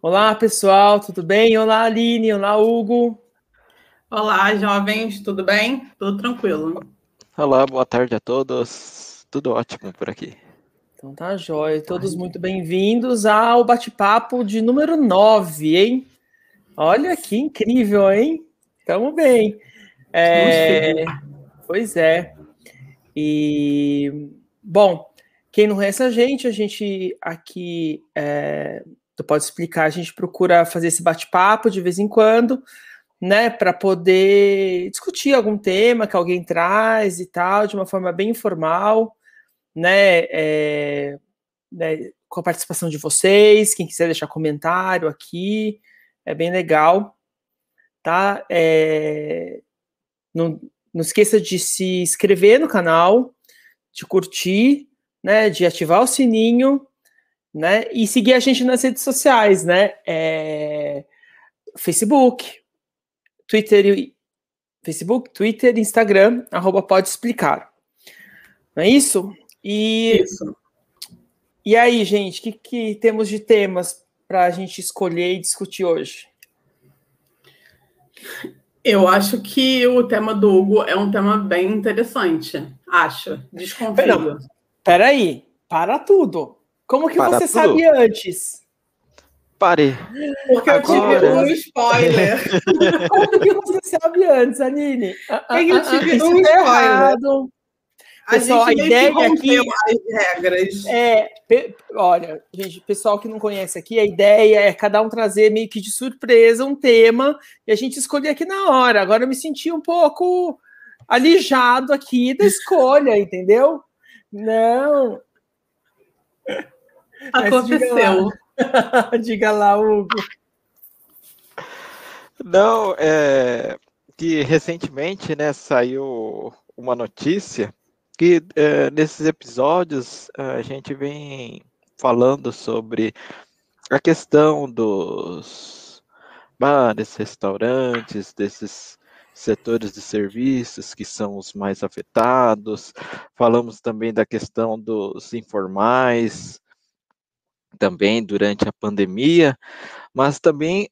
Olá, pessoal, tudo bem? Olá, Aline, olá, Hugo. Olá, jovens, tudo bem? Tudo tranquilo. Olá, boa tarde a todos. Tudo ótimo por aqui. Então tá jóia. Todos muito bem-vindos ao bate-papo de número 9, hein? Olha que incrível, hein? Tamo bem. É... Pois é. E, bom, quem não conhece a gente, a gente aqui é, tu pode explicar, a gente procura fazer esse bate-papo de vez em quando, né, para poder discutir algum tema que alguém traz e tal, de uma forma bem informal, né, é, né com a participação de vocês, quem quiser deixar comentário aqui, é bem legal, tá? É, não, não esqueça de se inscrever no canal, de curtir, né, de ativar o sininho né? E seguir a gente nas redes sociais, né? É... Facebook, Twitter, Facebook, Twitter, Instagram, arroba pode explicar. Não é isso? E, isso. e aí, gente, o que, que temos de temas para a gente escolher e discutir hoje? Eu acho que o tema do Hugo é um tema bem interessante. Acho. Desconfio. Peraí, para tudo. Como que Para você tudo. sabia antes? Parei. Porque Agora... eu tive um spoiler. Como que você sabe antes, Aline? Ah, eu tive um spoiler. Errado. Pessoal, a, a ideia aqui as regras. É, olha, gente, pessoal que não conhece aqui, a ideia é cada um trazer meio que de surpresa um tema e a gente escolher aqui na hora. Agora eu me senti um pouco alijado aqui da escolha, entendeu? Não, Aconteceu. Diga lá, diga lá Hugo. Não, é que recentemente, né, saiu uma notícia que é, nesses episódios a gente vem falando sobre a questão dos bares, restaurantes, desses setores de serviços que são os mais afetados. Falamos também da questão dos informais, também durante a pandemia, mas também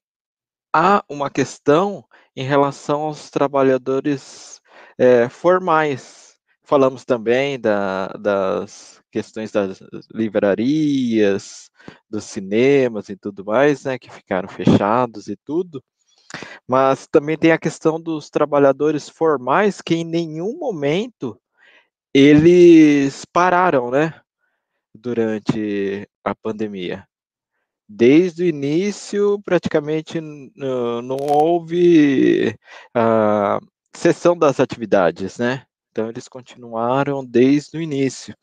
há uma questão em relação aos trabalhadores é, formais. Falamos também da, das questões das livrarias, dos cinemas e tudo mais, né, que ficaram fechados e tudo. Mas também tem a questão dos trabalhadores formais que em nenhum momento eles pararam, né? Durante a pandemia. Desde o início, praticamente não, houve a cessão das atividades, né? Então, eles continuaram desde o início.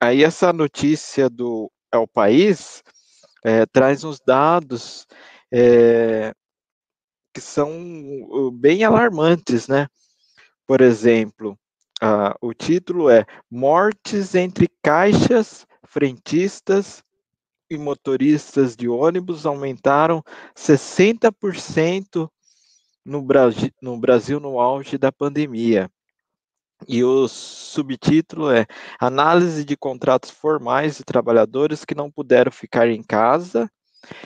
Aí, essa notícia do é o país é, traz uns dados é, que são uh, bem alarmantes, né? Por exemplo, uh, o título é Mortes entre caixas, frentistas e motoristas de ônibus aumentaram 60% no Brasil, no Brasil no auge da pandemia. E o subtítulo é Análise de contratos formais de trabalhadores que não puderam ficar em casa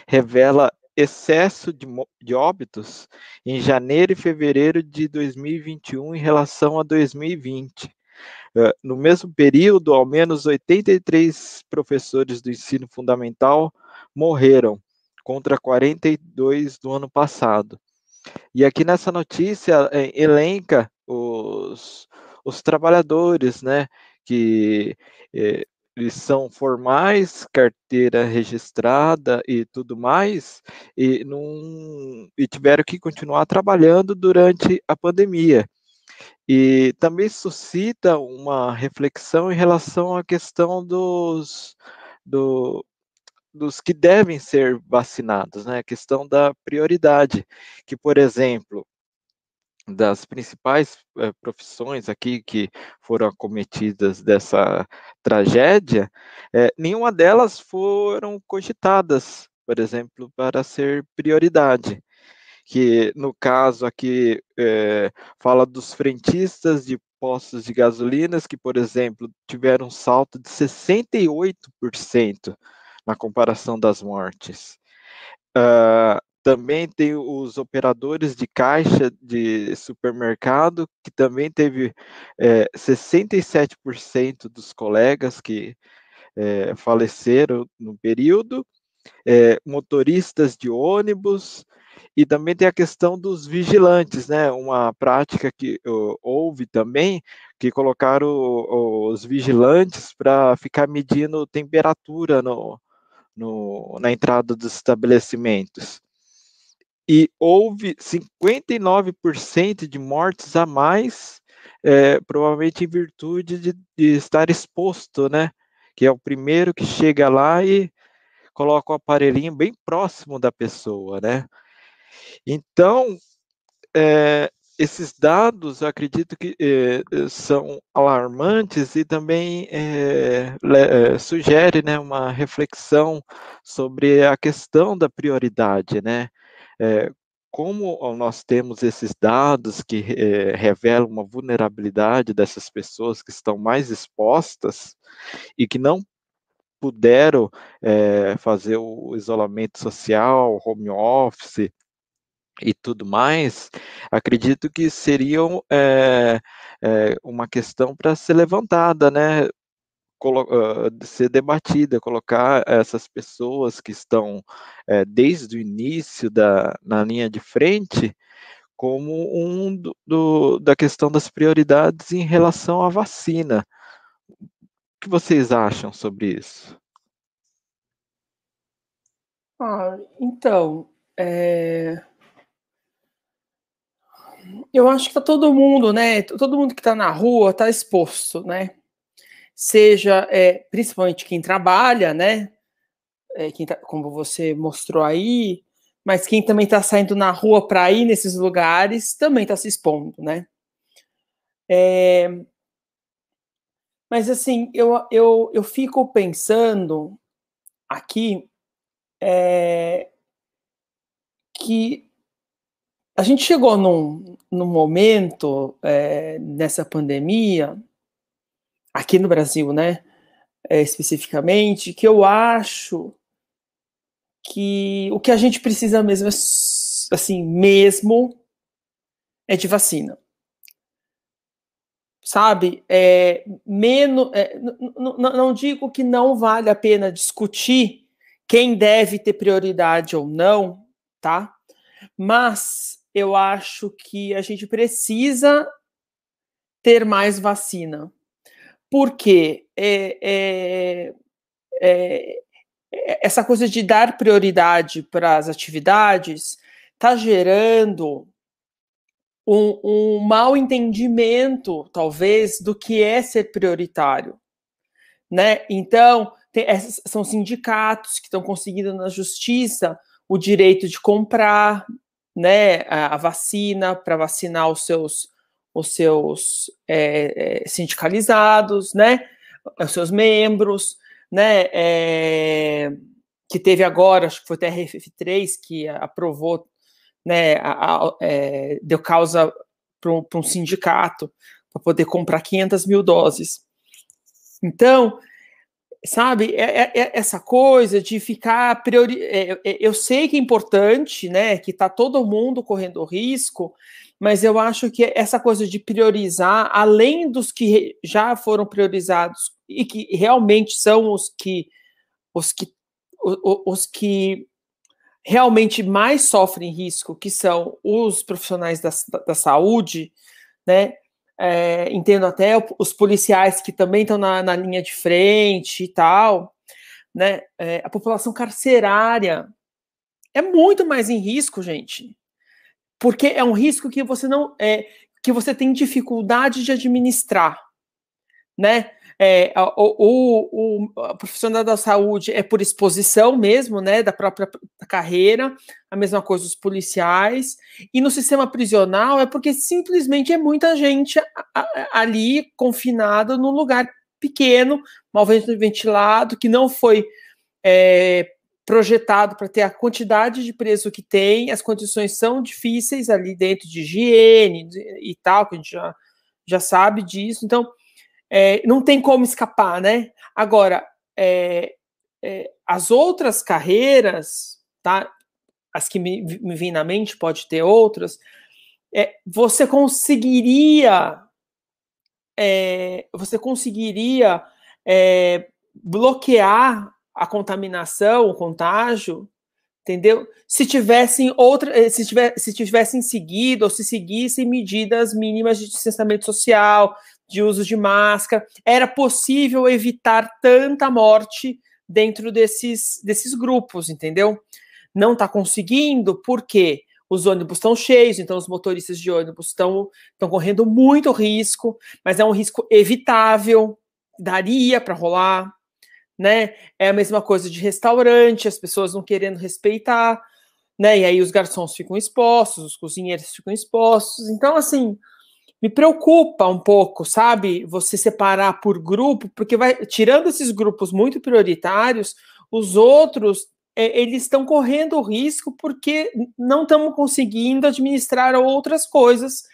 revela excesso de, de óbitos em janeiro e fevereiro de 2021 em relação a 2020. Uh, no mesmo período, ao menos 83 professores do ensino fundamental morreram, contra 42 do ano passado. E aqui nessa notícia é, elenca os, os trabalhadores, né, que é, eles são formais, carteira registrada e tudo mais, e, num, e tiveram que continuar trabalhando durante a pandemia. E também suscita uma reflexão em relação à questão dos, do, dos que devem ser vacinados, né? A questão da prioridade, que, por exemplo, das principais é, profissões aqui que foram acometidas dessa tragédia, é, nenhuma delas foram cogitadas, por exemplo, para ser prioridade. Que no caso aqui é, fala dos frentistas de postos de gasolinas que, por exemplo, tiveram um salto de 68% na comparação das mortes. Uh, também tem os operadores de caixa de supermercado, que também teve é, 67% dos colegas que é, faleceram no período, é, motoristas de ônibus, e também tem a questão dos vigilantes, né? Uma prática que uh, houve também, que colocaram os vigilantes para ficar medindo temperatura no, no, na entrada dos estabelecimentos. E houve 59% de mortes a mais, é, provavelmente em virtude de, de estar exposto, né? Que é o primeiro que chega lá e coloca o aparelhinho bem próximo da pessoa, né? Então, é, esses dados, acredito que é, são alarmantes e também é, é, sugere né, uma reflexão sobre a questão da prioridade, né? É, como nós temos esses dados que é, revelam uma vulnerabilidade dessas pessoas que estão mais expostas e que não puderam é, fazer o isolamento social, home office, e tudo mais, acredito que seriam é, é, uma questão para ser levantada, né? Colo ser debatida, colocar essas pessoas que estão é, desde o início da, na linha de frente como um do, do, da questão das prioridades em relação à vacina. O que vocês acham sobre isso? Ah, então, é, eu acho que tá todo mundo, né? Todo mundo que está na rua está exposto, né? Seja, é, principalmente quem trabalha, né? É, quem tá, como você mostrou aí, mas quem também está saindo na rua para ir nesses lugares também está se expondo, né? É, mas assim, eu, eu, eu fico pensando aqui é, que a gente chegou num, num momento é, nessa pandemia, aqui no Brasil, né, é, especificamente, que eu acho que o que a gente precisa mesmo, assim, mesmo, é de vacina. Sabe? É, menos, é, não digo que não vale a pena discutir quem deve ter prioridade ou não, tá? Mas eu acho que a gente precisa ter mais vacina. Porque é, é, é, essa coisa de dar prioridade para as atividades está gerando um, um mal entendimento, talvez, do que é ser prioritário. Né? Então, tem, são sindicatos que estão conseguindo na justiça o direito de comprar né, a, a vacina para vacinar os seus, os seus é, sindicalizados, né, os seus membros, né, é, que teve agora, acho que foi o TRF3 que aprovou, né, a, a, é, deu causa para um sindicato para poder comprar 500 mil doses. Então, sabe, é, é, é, essa coisa de ficar priori... É, é, eu sei que é importante, né, que está todo mundo correndo risco, mas eu acho que essa coisa de priorizar, além dos que já foram priorizados e que realmente são os que os que os que realmente mais sofrem risco, que são os profissionais da, da saúde, né? É, entendo até os policiais que também estão na, na, linha de frente e tal, né? É, a população carcerária é muito mais em risco, gente, porque é um risco que você não é que você tem dificuldade de administrar, né? É, o, o, o, profissional da saúde é por exposição mesmo, né, da própria carreira, a mesma coisa os policiais, e no sistema prisional é porque simplesmente é muita gente ali confinada num lugar pequeno, mal ventilado, que não foi é, projetado para ter a quantidade de preso que tem, as condições são difíceis ali dentro de higiene e tal, que a gente já, já sabe disso, então é, não tem como escapar, né? Agora, é, é, as outras carreiras, tá? as que me, me vêm na mente, pode ter outras, é, você conseguiria é, você conseguiria é, bloquear a contaminação, o contágio, entendeu? Se tivessem outra, eh, se, tiver, se tivessem seguido ou se seguissem medidas mínimas de distanciamento social, de uso de máscara, era possível evitar tanta morte dentro desses, desses grupos, entendeu? Não está conseguindo, por quê? Os ônibus estão cheios, então os motoristas de ônibus estão correndo muito risco, mas é um risco evitável, daria para rolar, né? É a mesma coisa de restaurante, as pessoas não querendo respeitar, né? E aí os garçons ficam expostos, os cozinheiros ficam expostos. Então, assim, me preocupa um pouco, sabe? Você separar por grupo, porque vai tirando esses grupos muito prioritários, os outros é, eles estão correndo risco porque não estamos conseguindo administrar outras coisas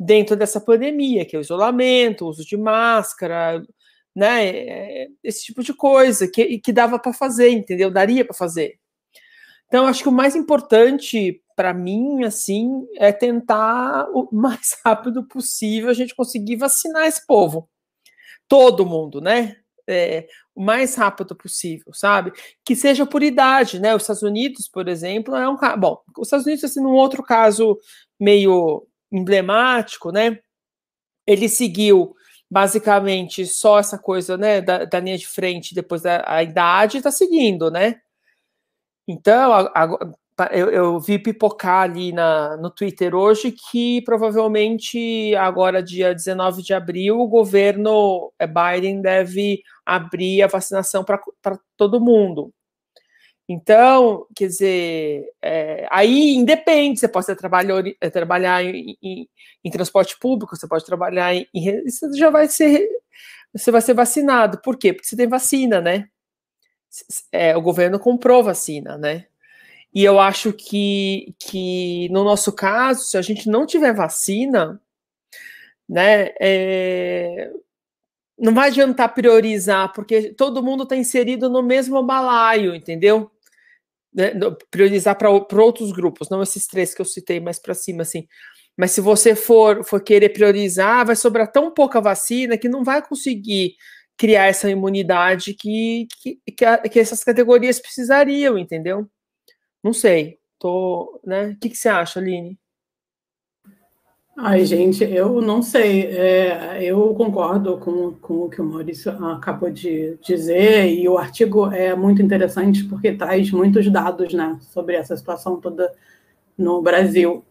dentro dessa pandemia, que é o isolamento, o uso de máscara, né? É, esse tipo de coisa que, que dava para fazer, entendeu? Daria para fazer. Então, acho que o mais importante para mim, assim, é tentar o mais rápido possível a gente conseguir vacinar esse povo. Todo mundo, né? É, o mais rápido possível, sabe? Que seja por idade, né? Os Estados Unidos, por exemplo, é um caso. Bom, os Estados Unidos, assim, num outro caso meio emblemático, né? Ele seguiu basicamente só essa coisa, né, da, da linha de frente, depois da idade, está seguindo, né? Então, a, a, eu, eu, vi pipocar ali na, no Twitter hoje que provavelmente agora, dia 19 de abril, o governo eh, Biden deve abrir a vacinação para todo mundo. Então, quer dizer, é, aí independe, você pode trabalhar, eh, trabalhar em, em, em, transporte público, você pode trabalhar em, em. Você já vai ser. Você vai ser vacinado. Por quê? Porque você tem vacina, né? É, o governo comprou vacina, né? E eu acho que, que no nosso caso, se a gente não tiver vacina, né, é, não vai adiantar priorizar, porque todo mundo está inserido no mesmo balaio, entendeu? né, priorizar para outros grupos, não esses três que eu citei mais para cima, assim. Mas se você for, for querer priorizar, vai sobrar tão pouca vacina que não vai conseguir criar essa imunidade que, que, que, a, que essas categorias precisariam, entendeu? Não sei. Tô, né? O que, que você acha, Aline? Ai, gente, eu não sei. É, eu concordo com, com o que o Maurício acabou de dizer, e o artigo é muito interessante porque traz muitos dados né, sobre essa situação toda no Brasil.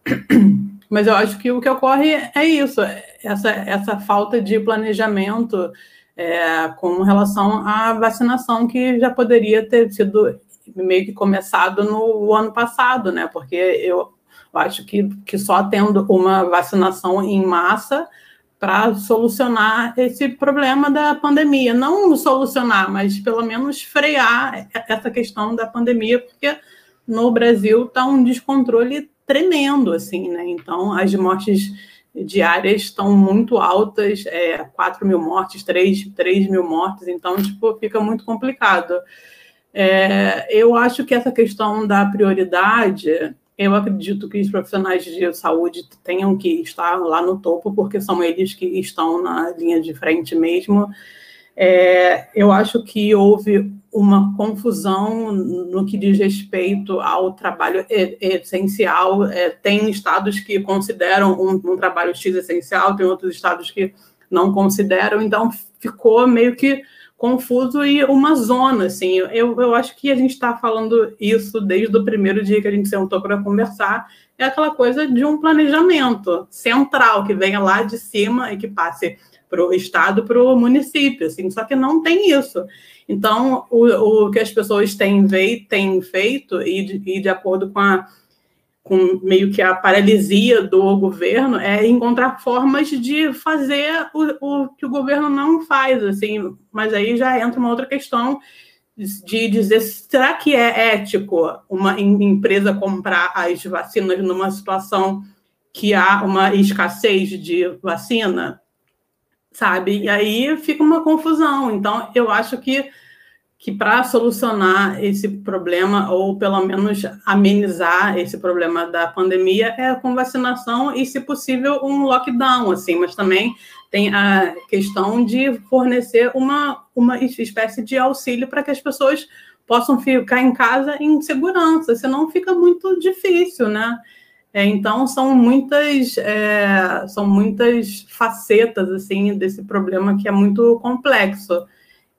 Mas eu acho que o que ocorre é isso, essa, essa falta de planejamento é, com relação à vacinação que já poderia ter sido meio que começado no ano passado, né? Porque eu acho que, que só tendo uma vacinação em massa para solucionar esse problema da pandemia. Não solucionar, mas pelo menos frear essa questão da pandemia, porque no Brasil está um descontrole tremendo, assim, né? Então, as mortes diárias estão muito altas, é, 4 mil mortes, 3, 3 mil mortes, então, tipo, fica muito complicado. É, eu acho que essa questão da prioridade eu acredito que os profissionais de saúde tenham que estar lá no topo, porque são eles que estão na linha de frente mesmo. É, eu acho que houve uma confusão no que diz respeito ao trabalho essencial. É, tem estados que consideram um, um trabalho X essencial, tem outros estados que não consideram, então ficou meio que confuso e uma zona, assim. Eu, eu acho que a gente está falando isso desde o primeiro dia que a gente sentou para conversar. É aquela coisa de um planejamento central que venha lá de cima e que passe para o estado, para o município, assim. Só que não tem isso. Então, o, o que as pessoas têm, têm feito e de, e de acordo com a com meio que a paralisia do governo, é encontrar formas de fazer o, o que o governo não faz, assim, mas aí já entra uma outra questão de dizer, será que é ético uma empresa comprar as vacinas numa situação que há uma escassez de vacina? Sabe? E aí fica uma confusão. Então, eu acho que que para solucionar esse problema, ou pelo menos amenizar esse problema da pandemia, é com vacinação e, se possível, um lockdown, assim, mas também tem a questão de fornecer uma, uma espécie de auxílio para que as pessoas possam ficar em casa em segurança, senão fica muito difícil, né? É, então são muitas é, são muitas facetas assim desse problema que é muito complexo.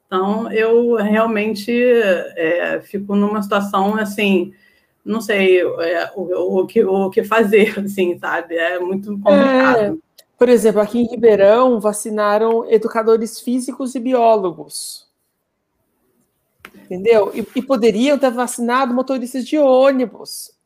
Então eu realmente é, fico numa situação assim, não sei é, o, o, que, o que fazer, assim, sabe? É muito complicado. É, por exemplo, aqui em Ribeirão vacinaram educadores físicos e biólogos. Entendeu? E, e poderiam ter vacinado motoristas de ônibus.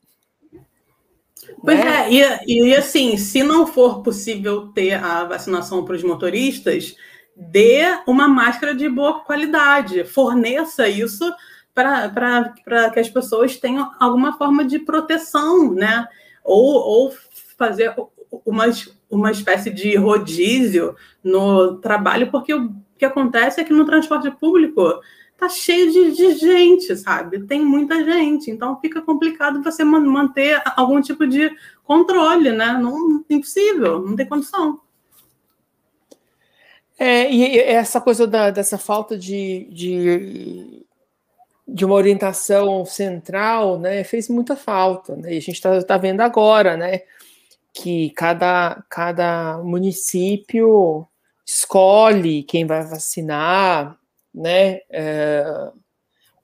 Pois né? é, e, e assim, se não for possível ter a vacinação para os motoristas, dê uma máscara de boa qualidade, forneça isso para que as pessoas tenham alguma forma de proteção, né? Ou, ou fazer uma, uma espécie de rodízio no trabalho, porque o que acontece é que no transporte público tá cheio de, de, gente, sabe? Tem muita gente, então fica complicado você manter algum tipo de controle, né? Não impossível, não tem condição. É, e essa coisa da, dessa falta de, de, de, uma orientação central, né, fez muita falta, né? E a gente está tá vendo agora, né, que cada, cada município escolhe quem vai vacinar, né? É,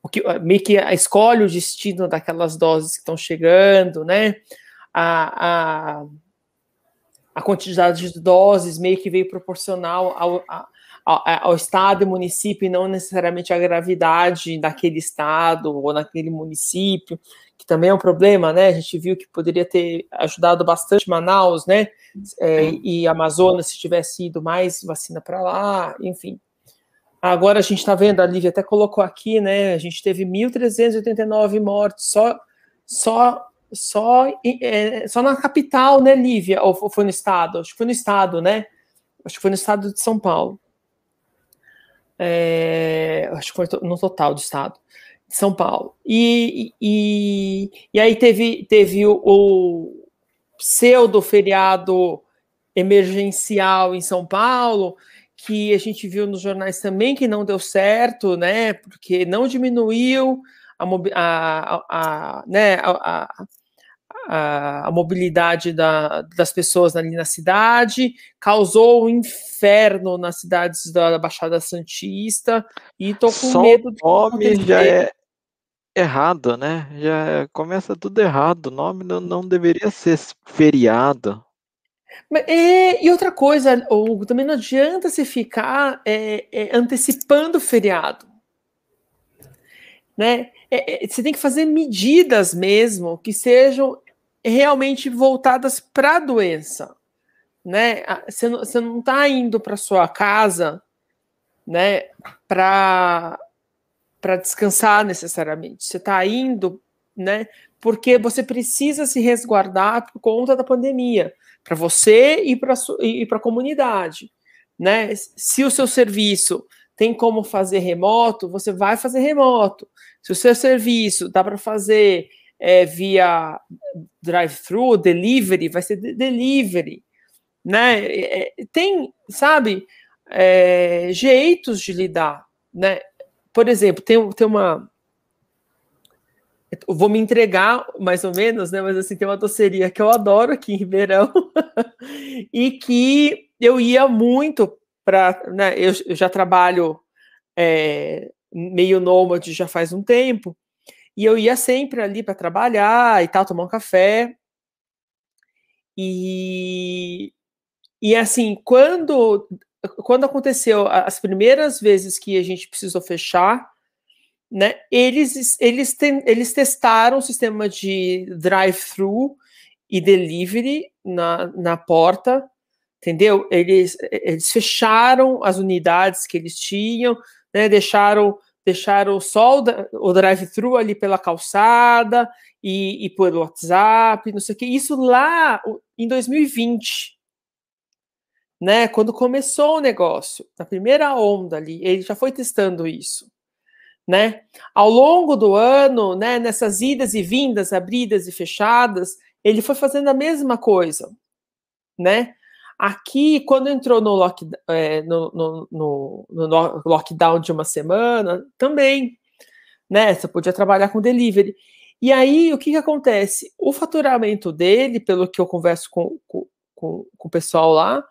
o que, meio que escolhe o destino daquelas doses que estão chegando, né? A, a, a quantidade de doses meio que veio proporcional ao, ao, ao estado e município, e não necessariamente à gravidade daquele estado ou naquele município, que também é um problema, né? A gente viu que poderia ter ajudado bastante Manaus, né? É, e Amazonas se tivesse ido mais vacina para lá, enfim. Agora a gente está vendo, a Lívia até colocou aqui, né? A gente teve 1.389 mortes só, só, só, é, só na capital, né, Lívia? Ou foi no estado? Acho que foi no estado, né? Acho que foi no estado de São Paulo. É, acho que foi no total do estado de São Paulo. E, e, e aí teve, teve o, o pseudo feriado emergencial em São Paulo que a gente viu nos jornais também que não deu certo, né? Porque não diminuiu a, a, a, né, a, a, a mobilidade da, das pessoas ali na cidade, causou um inferno nas cidades da Baixada Santista e tô com Só medo de o nome já é errado, né? Já começa tudo errado. O nome não, não deveria ser feriado. É, e outra coisa, Hugo, também não adianta se ficar é, é, antecipando o feriado. Né? É, é, você tem que fazer medidas mesmo que sejam realmente voltadas para a doença. Né? Você você não está indo para sua casa né, para descansar necessariamente. Você está indo né, porque você precisa se resguardar por conta da pandemia para você e para e a comunidade. Né? Se o seu serviço tem como fazer remoto, você vai fazer remoto. Se o seu serviço dá para fazer é, via drive-thru, delivery, vai ser delivery. Né? É, tem, sabe, é, jeitos de lidar. Né? Por exemplo, tem, tem uma, vou me entregar mais ou menos, né? Mas assim, tem uma doceria que eu adoro aqui em Ribeirão e que eu ia muito para, né? Eu, eu, já trabalho é, meio nômade já faz um tempo e eu ia sempre ali para trabalhar e tal, tomar um café e e assim quando quando aconteceu as primeiras vezes que a gente precisou fechar né, eles, eles, eles testaram o sistema de drive-thru e delivery na, na porta, entendeu? Eles, eles fecharam as unidades que eles tinham, né, deixaram, deixaram só o, drive-thru ali pela calçada e, e por WhatsApp, não sei o que. Isso lá em 2020, né, quando começou o negócio, na primeira onda ali, ele já foi testando isso né? Ao longo do ano, né, nessas idas e vindas, abridas e fechadas, ele foi fazendo a mesma coisa, né? Aqui, quando entrou no, lock, é, no, no, no, no, lockdown de uma semana, também, né? Você podia trabalhar com delivery. E aí, o que, que acontece? O faturamento dele, pelo que eu converso com, com, com, o pessoal lá,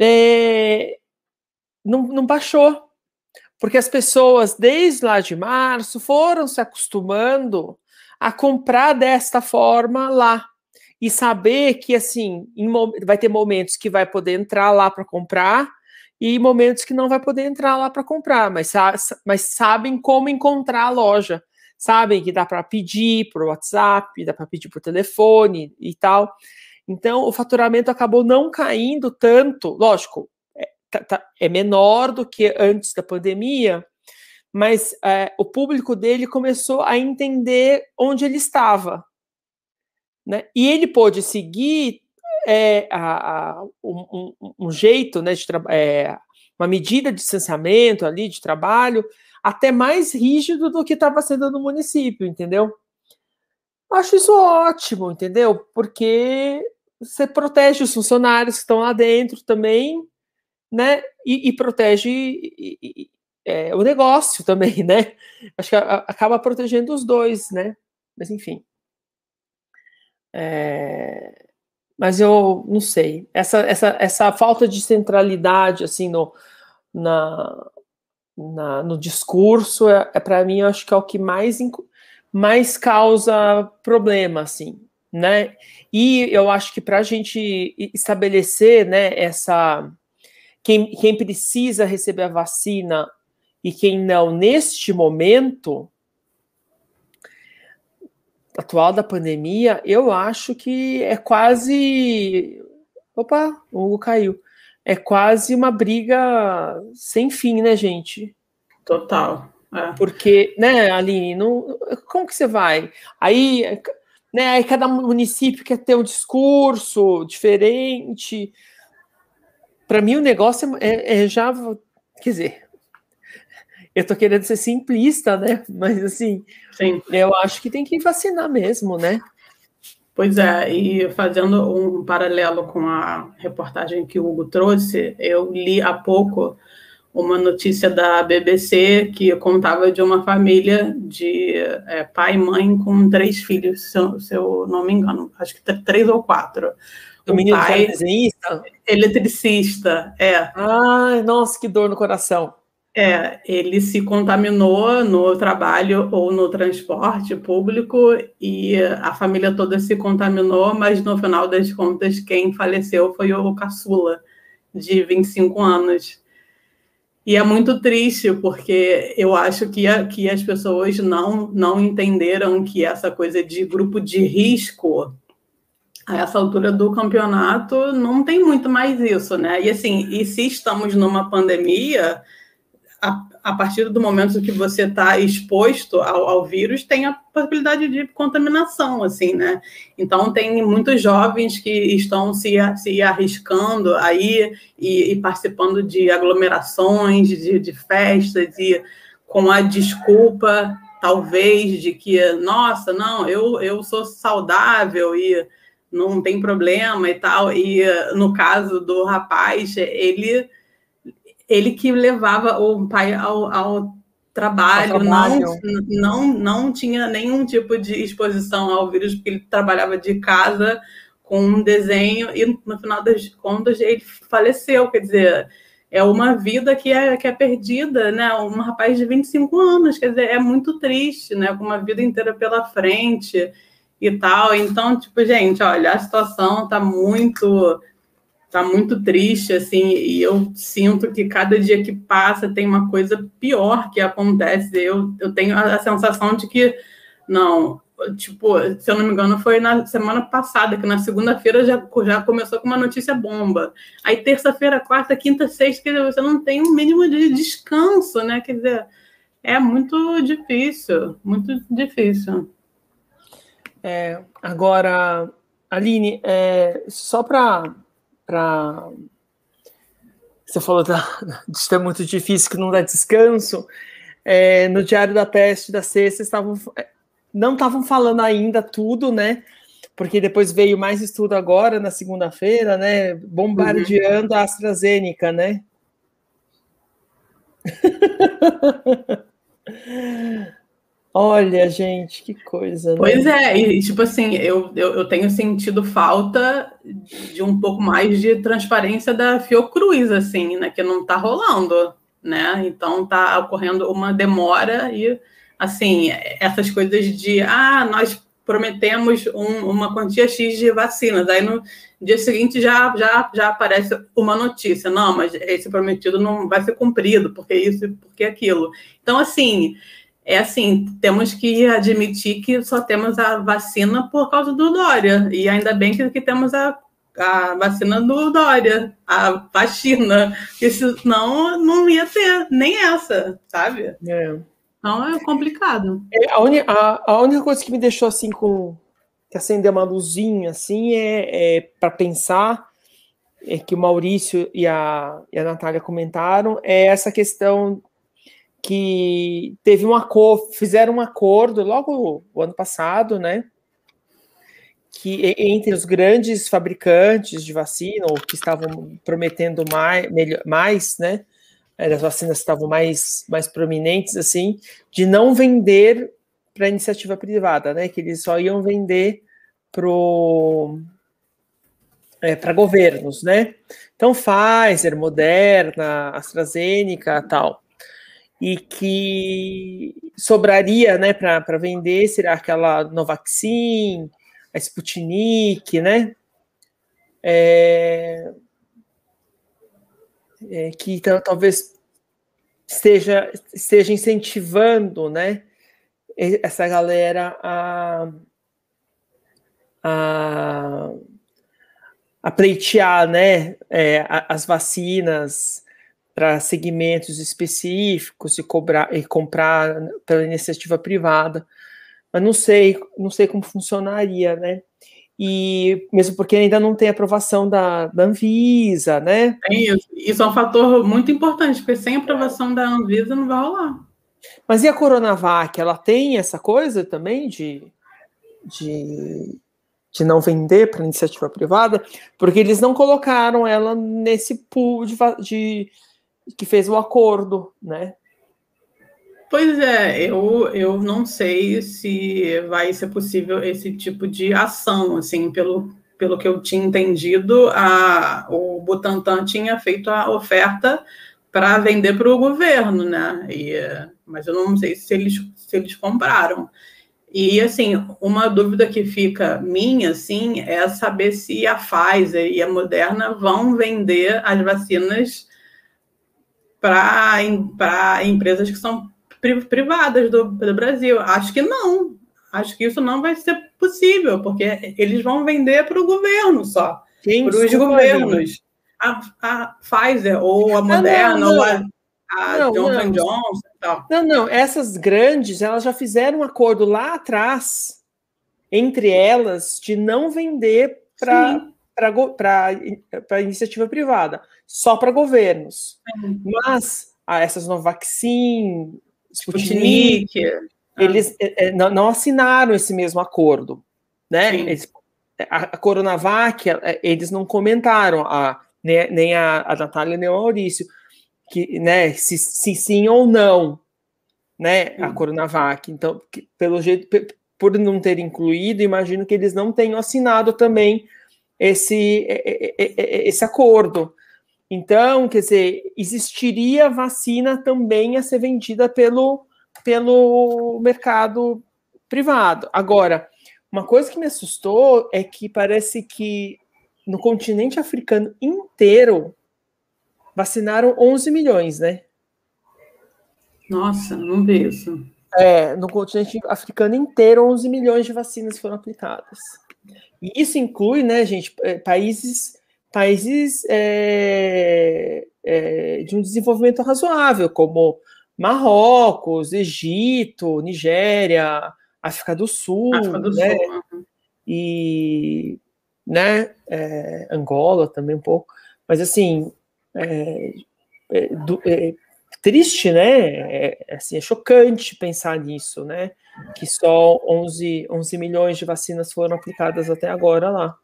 é, não, não baixou. Porque as pessoas, desde lá de março, foram se acostumando a comprar desta forma lá. E saber que, assim, em, vai ter momentos que vai poder entrar lá para comprar e momentos que não vai poder entrar lá para comprar, mas, mas sabem como encontrar a loja. Sabem que dá para pedir por WhatsApp, dá para pedir por telefone e tal. Então, o faturamento acabou não caindo tanto. Lógico, tá, tá, é menor do que antes da pandemia, mas é, o público dele começou a entender onde ele estava. Né? E ele pôde seguir é, a, a, um, um, jeito, né, de é, uma medida de distanciamento ali, de trabalho, até mais rígido do que estava sendo no município, entendeu? Acho isso ótimo, entendeu? Porque você protege os funcionários que estão lá dentro também, né? E, e protege e, e, é, o negócio também, né? Acho que a, acaba protegendo os dois, né? Mas enfim. É, mas eu não sei. Essa, essa, essa falta de centralidade assim no, na, na no discurso é, é para mim acho que é o que mais mais causa problema assim né e eu acho que para a gente estabelecer né essa quem, quem precisa receber a vacina e quem não, neste momento atual da pandemia, eu acho que é quase. Opa, o Hugo caiu. É quase uma briga sem fim, né, gente? Total. É. Porque, né, Aline, não, como que você vai? Aí, né, aí cada município quer ter um discurso diferente para mim o negócio é, é, já, quer dizer, eu tô querendo ser simplista, né? Mas assim, Sim. eu acho que tem que vacinar mesmo, né? Pois é, e fazendo um paralelo com a reportagem que o Hugo trouxe, eu li há pouco uma notícia da BBC que contava de uma família de é, pai e mãe com três filhos, se eu, se eu não me engano, acho que três ou quatro. O, o menino pai, desenhista? Eletricista, é. Ai, nossa, que dor no coração. É, ele se contaminou no trabalho ou no transporte público e a família toda se contaminou, mas no final das contas, quem faleceu foi o caçula, de 25 anos. E é muito triste, porque eu acho que, a, que as pessoas não, não entenderam que essa coisa de grupo de risco a essa altura do campeonato não tem muito mais isso, né? E assim, e se estamos numa pandemia, a, a partir do momento que você está exposto ao, ao, vírus, tem a possibilidade de contaminação, assim, né? Então tem muitos jovens que estão se, se arriscando aí e, e participando de aglomerações, de, de festas e com a desculpa talvez de que nossa não eu eu sou saudável e não tem problema e tal. E no caso do rapaz, ele ele que levava o pai ao, ao trabalho, trabalho. Não, não, não tinha nenhum tipo de exposição ao vírus, porque ele trabalhava de casa com um desenho e no final das contas ele faleceu, quer dizer, é uma vida que é, que é perdida, né? Um rapaz de 25 anos, quer dizer, é muito triste, né? Com uma vida inteira pela frente e tal. Então, tipo, gente, olha, a situação tá muito tá muito triste assim, e eu sinto que cada dia que passa tem uma coisa pior que acontece. Eu, eu tenho a, sensação de que não, tipo, se eu não me engano, foi na semana passada, que na segunda-feira já, já começou com uma notícia bomba. Aí terça-feira, quarta, quinta, sexta, quer dizer, você não tem um mínimo de descanso, né? Quer dizer, é muito difícil, muito difícil. É, agora, Aline, é, só para. Você falou da, de ser muito difícil, que não dá descanso. é, no Diário da Peste da Sexta estavam é, não estavam falando ainda tudo, né? Porque depois veio mais estudo agora na segunda-feira, né? Bombardeando uhum. a AstraZeneca, né? Olha, gente, que coisa. Né? Pois é, e tipo assim, eu, eu, eu, tenho sentido falta de um pouco mais de transparência da Fiocruz, assim, né? Que não tá rolando, né? Então tá ocorrendo uma demora e, assim, essas coisas de, ah, nós prometemos um, uma quantia X de vacinas, aí no dia seguinte já, já, já aparece uma notícia, não, mas esse prometido não vai ser cumprido, porque isso, porque aquilo. Então, assim é assim, temos que admitir que só temos a vacina por causa do Dória, e ainda bem que, que temos a, a vacina do Dória, a vacina, porque senão não ia ter nem essa, sabe? É. Então é complicado. É, a, un, a, a, única coisa que me deixou assim com que acender uma luzinha assim é, é para pensar é que o Maurício e a, e a Natália comentaram é essa questão que teve um acordo, fizeram um acordo logo o ano passado, né? Que entre os grandes fabricantes de vacina, ou que estavam prometendo mais, melhor, mais né? As vacinas estavam mais, mais prominentes, assim, de não vender para iniciativa privada, né? Que eles só iam vender é, para governos, né? Então, Pfizer, Moderna, AstraZeneca, tal e que sobraria né, para vender, será aquela Novaxin, a Sputnik, né? É, é, que talvez esteja, esteja incentivando né, essa galera a, a, a pleitear né, é, as vacinas para segmentos específicos e, cobrar, e comprar pela iniciativa privada. Mas não sei, não sei como funcionaria, né? E mesmo porque ainda não tem aprovação da, da Anvisa, né? É isso. Isso é um fator muito importante, porque sem aprovação da Anvisa não vai rolar. Mas e a Coronavac? Ela tem essa coisa também de, de, de não vender para iniciativa privada? Porque eles não colocaram ela nesse pool de, de que fez o acordo, né? Pois é, eu, eu não sei se vai ser possível esse tipo de ação, assim, pelo, pelo que eu tinha entendido, a, o Butantan tinha feito a oferta para vender para o governo, né? E, mas eu não sei se eles, se eles compraram. E, assim, uma dúvida que fica minha, assim, é saber se a Pfizer e a Moderna vão vender as vacinas para empresas que são privadas do, do Brasil. Acho que não. Acho que isso não vai ser possível, porque eles vão vender para o governo só. Para os governos. A, a, Pfizer ou a Moderna não, não, não. ou a, a não, Johnson Johnson e tal. Não, não. Essas grandes, elas já fizeram um acordo lá atrás entre elas de não vender para para iniciativa privada, só para governos. Uhum. Mas ah, essas Novaxin, Sputnik, Sputnik ah. eles é, não, não, assinaram esse mesmo acordo. Né? Eles, a, a, Coronavac, eles não comentaram, a, nem, nem a, a Natália nem o Maurício, que, né, se, se sim ou não, né, a Coronavac. Então, que, pelo jeito, por não ter incluído, imagino que eles não tenham assinado também esse, esse acordo. Então, quer dizer, existiria vacina também a ser vendida pelo, pelo mercado privado. Agora, uma coisa que me assustou é que parece que no continente africano inteiro vacinaram 11 milhões, né? Nossa, não vi isso. É, no continente africano inteiro, 11 milhões de vacinas foram aplicadas. E isso inclui, né, gente, é, países, países é, é, de um desenvolvimento razoável, como Marrocos, Egito, Nigéria, África do Sul, África do né? Sul. E né, é, Angola também um pouco, mas assim, é, do, triste, né? É, assim, é chocante pensar nisso, né? Que só 11, 11 milhões de vacinas foram aplicadas até agora lá.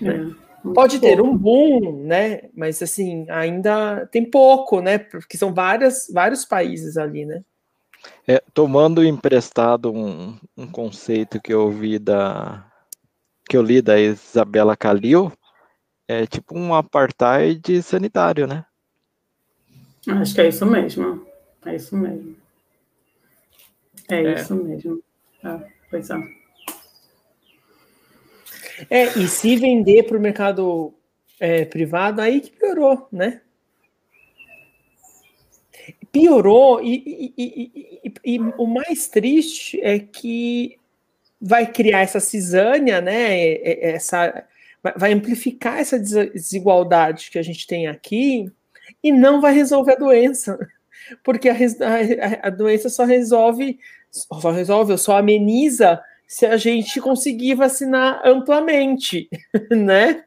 Né? É, Pode ter um boom, né? Mas assim, ainda tem pouco, né? Porque são várias, vários países ali, né? É, tomando emprestado um, um conceito que eu ouvi da que eu li da Isabela Calil, é tipo um apartheid sanitário, né? Acho que é isso mesmo. É isso mesmo. É, é. isso mesmo. É, pois é. É, e se vender para o mercado é, privado, aí que piorou, né? Piorou, e, e, e, e, o mais triste é que vai criar essa cisânia, né? Essa, vai amplificar essa desigualdade que a gente tem aqui e não vai resolver a doença, porque a, a, a doença só resolve, só resolve, só ameniza se a gente conseguir vacinar amplamente, né?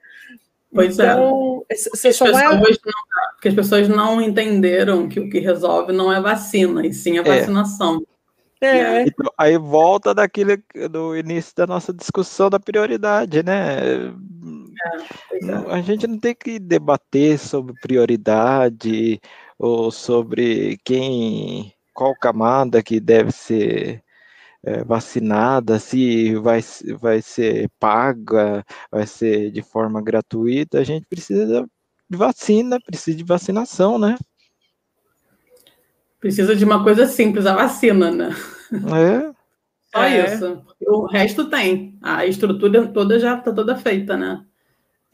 Pois é. então, é. Você só vai... não, porque as pessoas não entenderam que o que resolve não é vacina, e sim a é. vacinação. É. é. Então, aí volta daquele do início da nossa discussão da prioridade, né? É, é. A gente não tem que debater sobre prioridade ou sobre quem, qual camada que deve ser é, vacinada, se vai, vai ser paga, vai ser de forma gratuita, a gente precisa de vacina, precisa de vacinação, né? Precisa de uma coisa simples, a vacina, né? É. Só é. isso. O resto tem. A estrutura toda já está toda feita, né?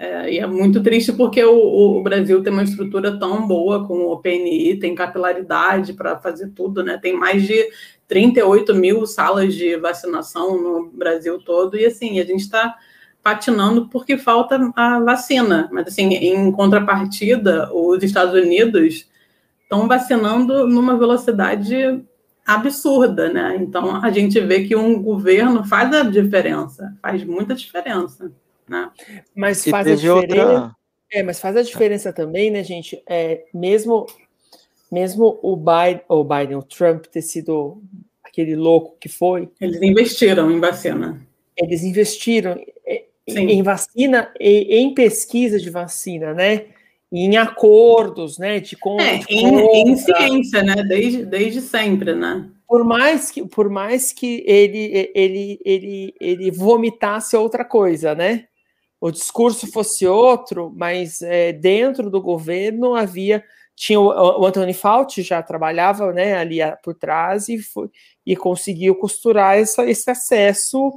É, e é muito triste porque o, o, Brasil tem uma estrutura tão boa com o PNI, tem capilaridade para fazer tudo, né? Tem mais de 38 mil salas de vacinação no Brasil todo, e assim, a gente está patinando porque falta a vacina. Mas assim, em contrapartida, os Estados Unidos estão vacinando numa velocidade absurda, né? Então a gente vê que um governo faz a diferença, faz muita diferença. Né? Mas faz a diferença. Outra... É, mas faz a diferença também, né, gente? É, mesmo, mesmo o Biden, o Biden, o Trump ter sido aquele louco que foi. Eles investiram em vacina. Eles investiram em, em vacina e em pesquisa de vacina, né? em acordos, né, de, com, é, de em, em, ciência, né, desde, desde sempre, né. Por mais que, por mais que ele, ele, ele, ele vomitasse outra coisa, né, o discurso fosse outro, mas é, dentro do governo havia tinha o, o Anthony Fauci já trabalhava né, ali por trás e, foi, e conseguiu costurar essa, esse acesso.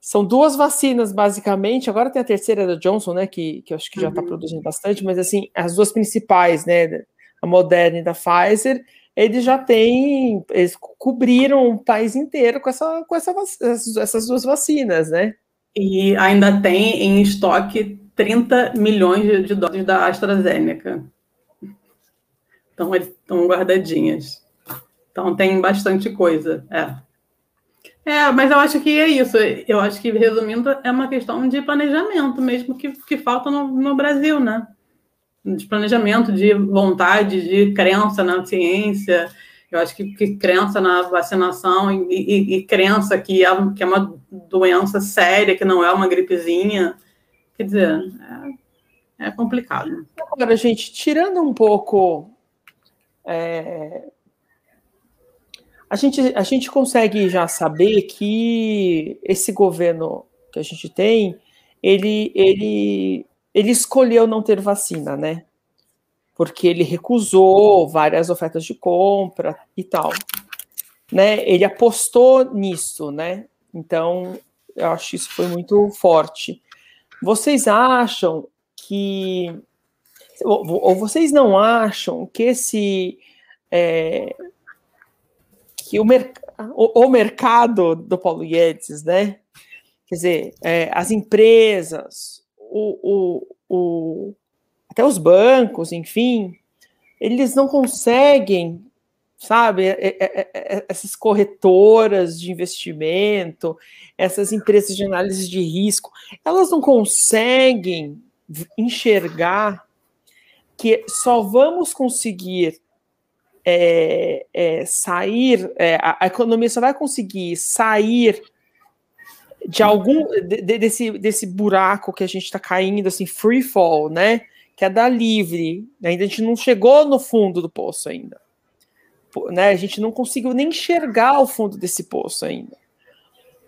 São duas vacinas, basicamente. Agora tem a terceira da Johnson, né? Que, que eu acho que já está uhum. produzindo bastante, mas assim, as duas principais, né? A Moderna e da Pfizer, eles já têm, eles cobriram o país inteiro com, essa, com essa, essas duas vacinas, né? E ainda tem em estoque 30 milhões de doses da AstraZeneca. Então, estão guardadinhas. Então, tem bastante coisa. É. É, mas eu acho que é isso. Eu acho que, resumindo, é uma questão de planejamento mesmo que, que falta no, no Brasil, né? De planejamento, de vontade, de crença na ciência, eu acho que, que crença na vacinação e, e, e crença que é, que é uma doença séria, que não é uma gripezinha. Quer dizer, é, é complicado. Agora, gente, tirando um pouco. É, a, gente, a gente consegue já saber que esse governo que a gente tem, ele, ele, ele escolheu não ter vacina, né? Porque ele recusou várias ofertas de compra e tal. Né? Ele apostou nisso, né? Então, eu acho que isso foi muito forte. Vocês acham que ou, vocês não acham que esse é, que o, mer o, o, mercado do Paulo Guedes, né? Quer dizer, é, as empresas, o, o, o, até os bancos, enfim, eles não conseguem, sabe, é, é, é, essas corretoras de investimento, essas empresas de análise de risco, elas não conseguem enxergar que só vamos conseguir é, é, sair, é, a, economia só vai conseguir sair de algum de, desse, desse buraco que a gente está caindo, assim, free fall, né? Que é da livre. Ainda a gente não chegou no fundo do poço ainda. Né? A gente não conseguiu nem enxergar o fundo desse poço ainda.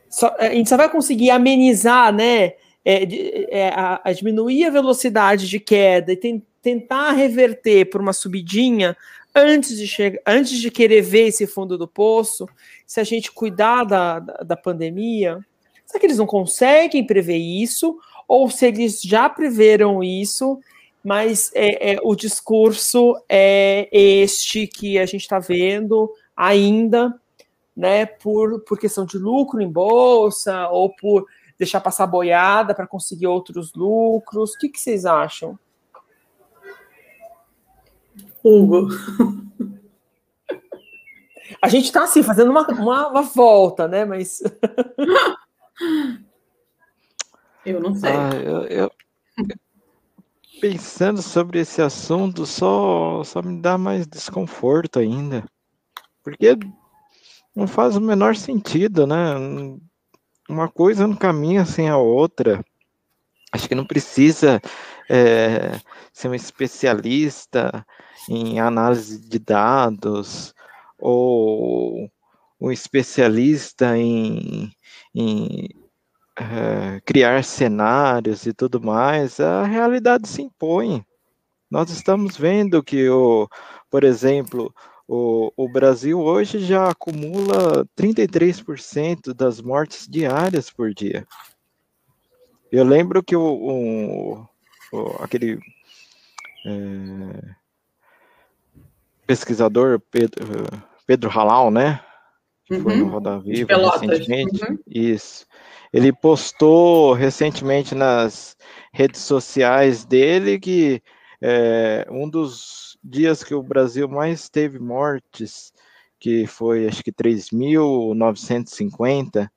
Só, a gente só vai conseguir amenizar, né? É, é, a, a, diminuir a velocidade de queda e tem, tentar reverter por uma subidinha antes de chegar, antes de querer ver esse fundo do poço, se a gente cuidar da, da, da pandemia, será que eles não conseguem prever isso? Ou se eles já preveram isso, mas é, é o discurso é este que a gente está vendo ainda, né, por, por questão de lucro em bolsa ou por deixar passar boiada para conseguir outros lucros? O que, que vocês acham? Hugo. A gente está assim, fazendo uma, uma, uma, volta, né? Mas. eu não sei. Ah, eu, eu, pensando sobre esse assunto, só, só me dá mais desconforto ainda. Porque não faz o menor sentido, né? uma coisa não caminha sem a outra. Acho que não precisa é, ser um especialista em análise de dados ou um especialista em, em é, criar cenários e tudo mais. A realidade se impõe. Nós estamos vendo que, o, por exemplo, o, o Brasil hoje já acumula 33% das mortes diárias por dia. Eu lembro que o, o, o aquele é, pesquisador Pedro, Pedro Halal, né? Que uhum. foi no. Roda Viva recentemente. Uhum. Isso. Ele postou recentemente nas redes sociais dele que é, um dos dias que o Brasil mais teve mortes, que foi acho que 3.950,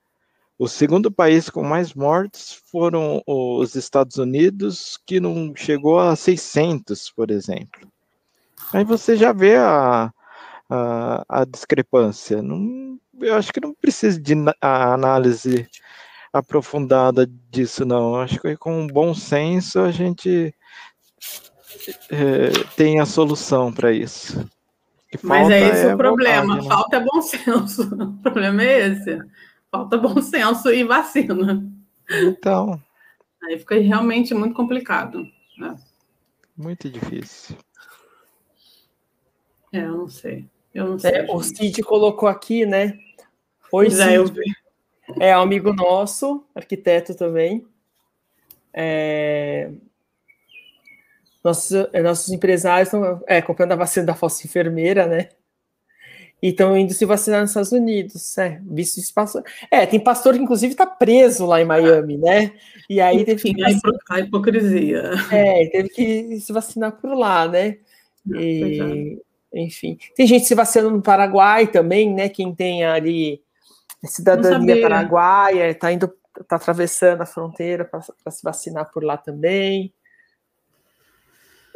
o segundo país com mais mortes foram os Estados Unidos, que não chegou a 600, por exemplo. Aí você já vê a, a, a discrepância. Não, eu acho que não precisa de análise aprofundada disso, não. Acho que com bom senso a gente é, tem a solução para isso. Mas é esse é o problema, vontade, né? falta bom senso. O problema é esse. Falta bom senso e vacina. Então. Aí fica realmente muito complicado. Né? Muito difícil. É, eu não sei. Eu não sei. É, o Cid colocou aqui, né? Oi, Cid. Eu vi. É amigo nosso, arquiteto também. É, nossos, eh, nossos empresários estão é, comprando a vacina da falsa enfermeira, né? E estão indo se vacinar nos Estados Unidos. É, visto esse pastor. É, tem pastor que, inclusive, está preso lá em Miami, né? E aí teve que. A hipocrisia. É, teve que se vacinar por lá, né? E, enfim. Tem gente se vacinando no Paraguai também, né? Quem tem ali cidadania paraguaia, está indo, está atravessando a fronteira para se vacinar por lá também.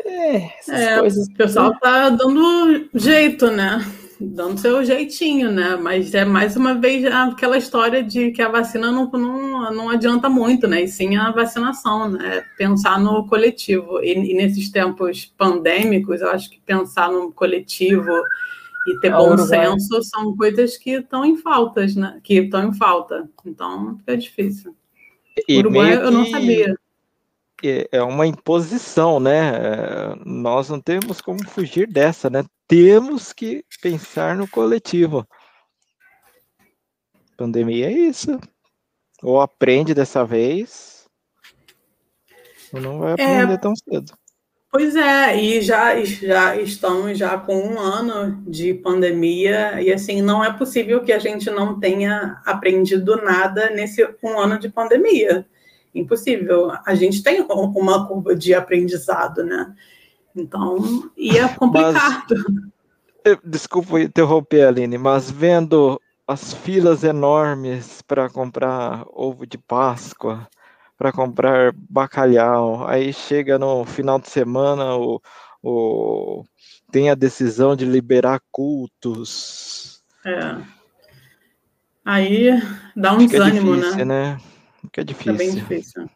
É, é coisas... O pessoal tá dando jeito, né? Dando seu jeitinho, né? Mas é mais uma vez aquela história de que a vacina não, não, não adianta muito, né? E sim a vacinação, né? Pensar no coletivo. E, e nesses tempos pandêmicos, eu acho que pensar no coletivo e ter é bom senso são coisas que estão em faltas, né? Que estão em falta. Então fica difícil. E Uruguai eu não sabia é uma imposição, né? É, nós não temos como fugir dessa, né? Temos que pensar no coletivo. Pandemia é isso. Ou aprende dessa vez, ou não vai aprender é, tão cedo. Pois é, e já, já estamos já com um ano de pandemia, e assim, não é possível que a gente não tenha aprendido nada nesse um ano de pandemia impossível. A gente tem uma curva de aprendizado, né? Então, ia complicado. Mas, desculpa interromper, Aline, mas vendo as filas enormes para comprar ovo de Páscoa, para comprar bacalhau, aí chega no final de semana o, o, tem a decisão de liberar cultos. É. Aí dá um Fica desânimo, né? difícil, né? né? Fica difícil. Fica bem difícil.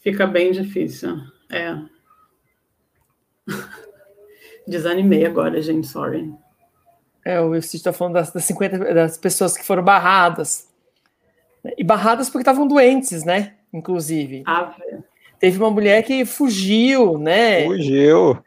Fica bem difícil. É. Desanimei agora, gente, sorry. É, o Cid está falando das, das 50 das pessoas que foram barradas. E barradas porque estavam doentes, né? Inclusive. Ah, Teve uma mulher que fugiu, né? Fugiu.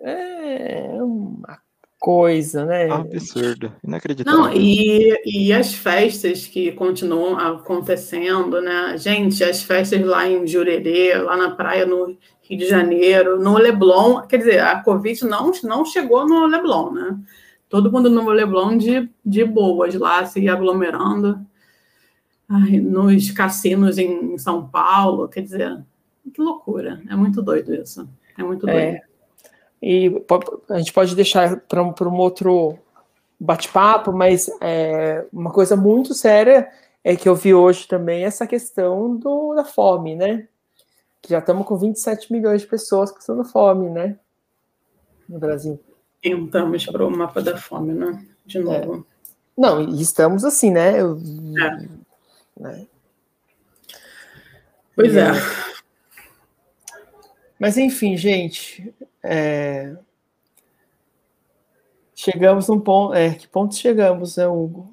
É uma coisa, né? Absurdo, inacreditável. Não, e, e as festas que continuam acontecendo, né? Gente, as festas lá em Jurerê, lá na praia no Rio de Janeiro, no Leblon, quer dizer, a Covid não, não chegou no Leblon, né? Todo mundo no Leblon de, de boas lá, se aglomerando. Ai, nos cassinos em, em São Paulo, quer dizer, que loucura. É muito doido isso. É muito doido. É. E a gente pode deixar para um, um outro bate-papo, mas é, uma coisa muito séria é que eu vi hoje também essa questão do, da fome, né? Que já estamos com 27 milhões de pessoas passando fome, né? No Brasil. Entramos para o mapa da fome, né? De é. novo. É. Não, e estamos assim, né? Eu, é. Né? Pois é. Mas enfim, gente, é... chegamos num ponto. É, que ponto chegamos, né, Hugo?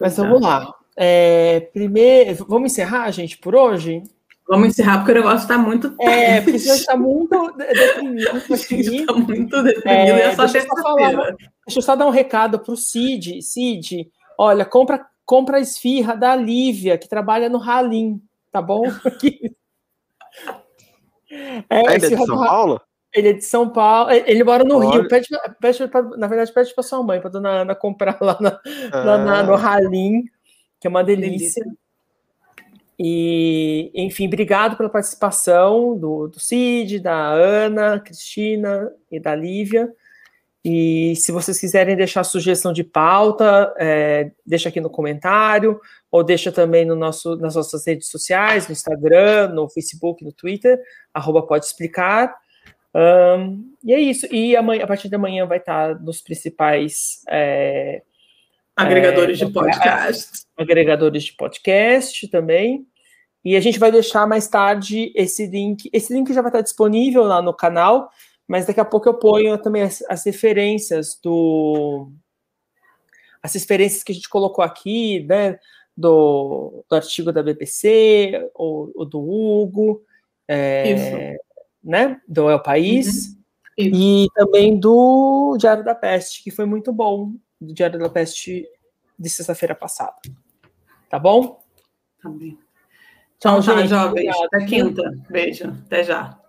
Mas vamos lá. É, primeiro, vamos encerrar, gente, por hoje? Vamos encerrar porque o negócio está muito. É, porque já está muito deprimido. Está muito deprimido é, e é só deixa, eu falar, deixa eu só dar um recado para o Cid. Cid, olha, compra, compra a esfirra da Lívia, que trabalha no Halim, tá bom? É, ele é de São Paulo? Ele é de São Paulo, ele mora no Olha. Rio. Pede, pede pra, na verdade, pede para sua mãe, para dona Ana comprar lá, na, lá na, no Ralim, que é uma delícia. delícia. E, enfim, obrigado pela participação do, do Cid, da Ana, Cristina e da Lívia. E se vocês quiserem deixar sugestão de pauta, é, deixa aqui no comentário, ou deixa também no nosso, nas nossas redes sociais, no Instagram, no Facebook, no Twitter, arroba pode explicar. Um, e é isso. E amanhã, a partir da manhã vai estar nos principais é, agregadores é, de podcast. Agregadores de podcast também. E a gente vai deixar mais tarde esse link. Esse link já vai estar disponível lá no canal, mas daqui a pouco eu ponho também as, as referências do. As referências que a gente colocou aqui, né? do, do artigo da BBC, ou, ou do Hugo, é, né, do El País, uhum. e também do Diário da Peste, que foi muito bom, do Diário da Peste de sexta-feira passada. Tá bom? Tá bem. Tchau, então, gente. jovens. Até quinta. Beijo. Até já.